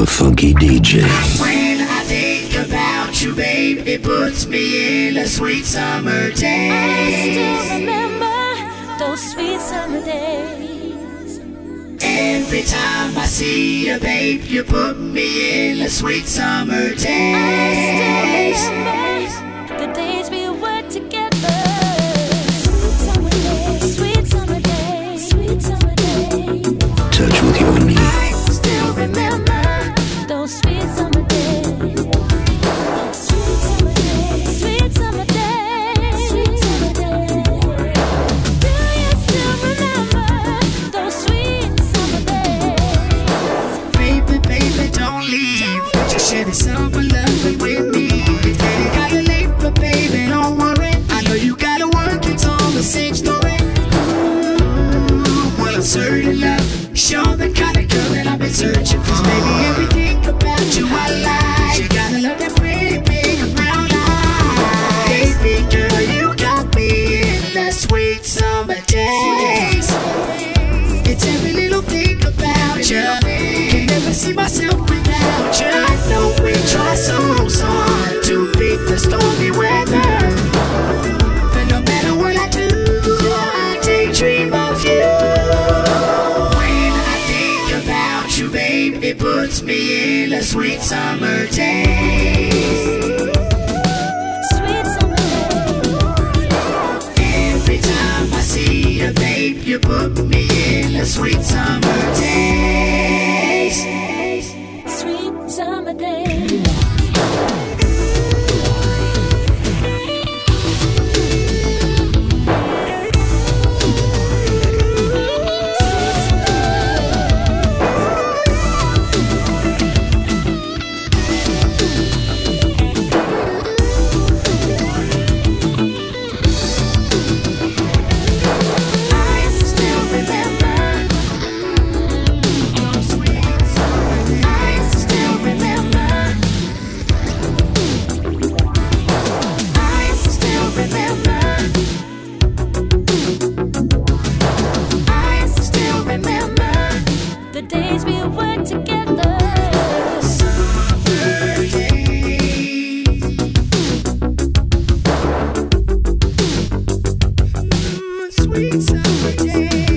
a funky DJ. When I think about you, babe, it puts me in a sweet summer day. I still remember those sweet summer days. Every time I see you, babe, you put me in a sweet summer day. I still remember the days we were together. Sweet summer sweet summer sweet summer. Touch with your knee. sweet summer days. Sweet summer Every time I see you, babe, you put me in a sweet summer day. day.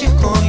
te conto.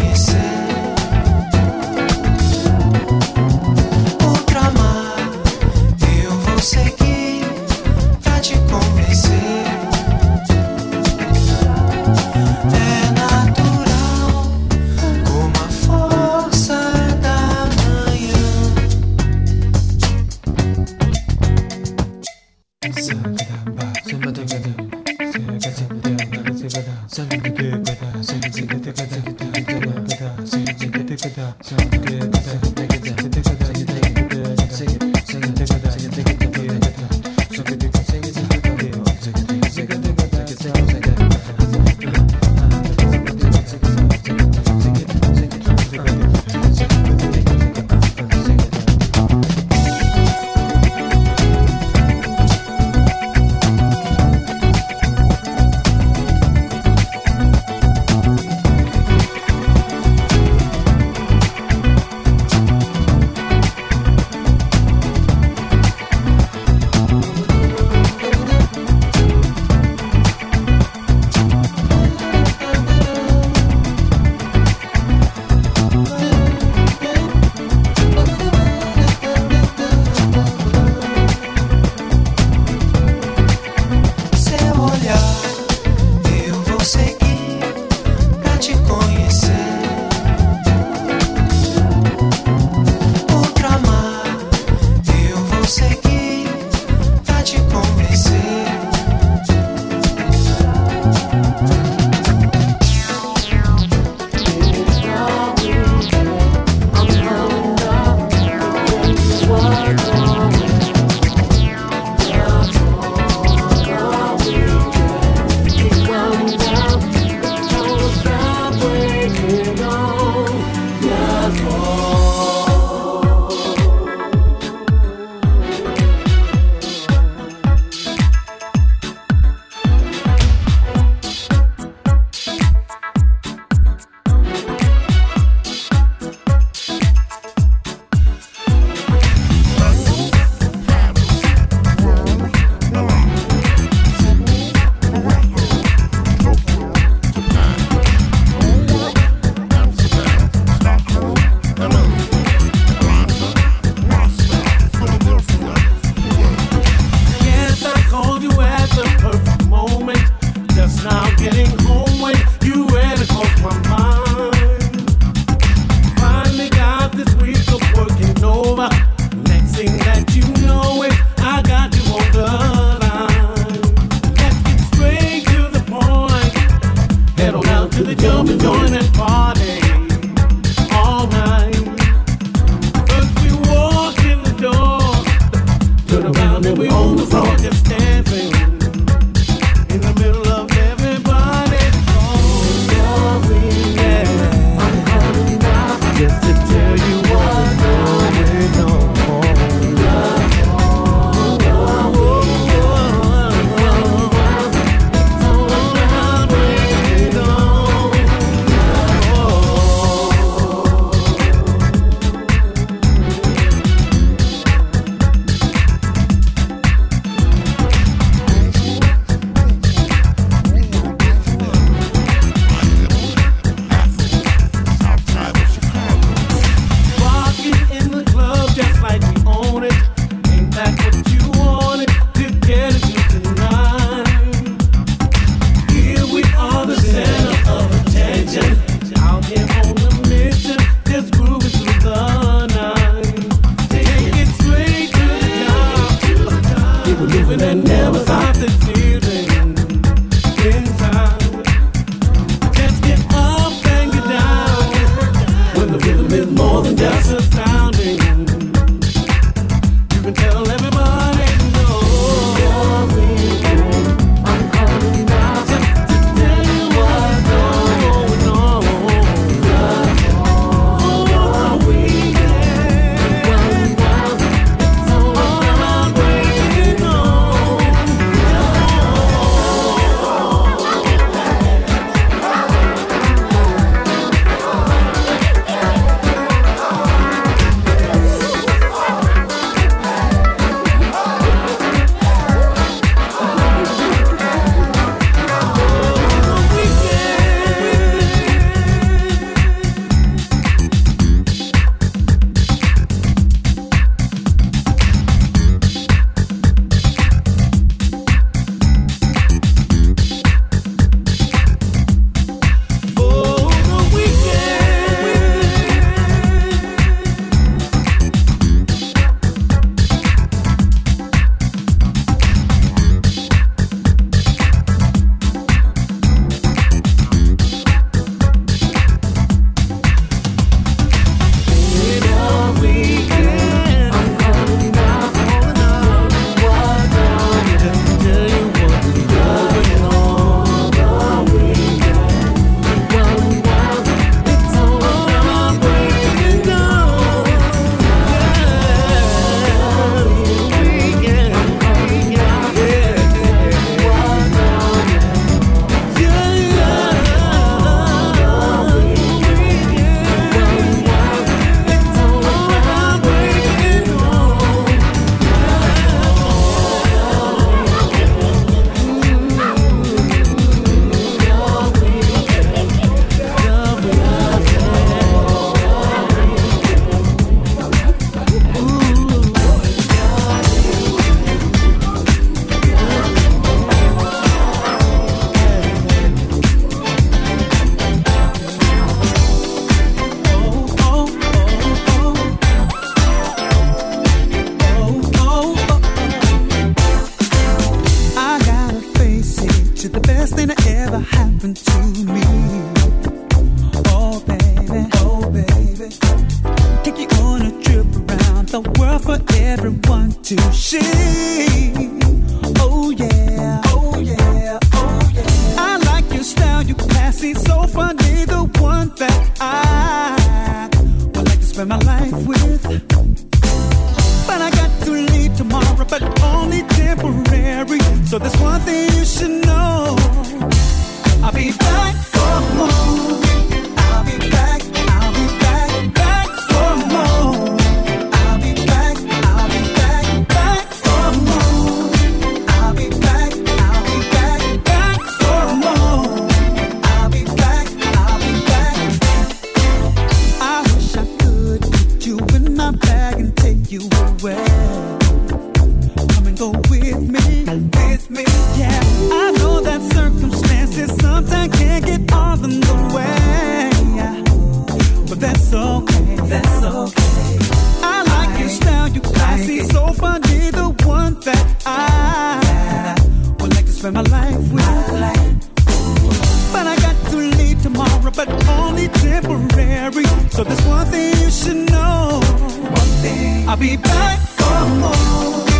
only temporary. So there's one thing you should know. One thing. I'll be back for more.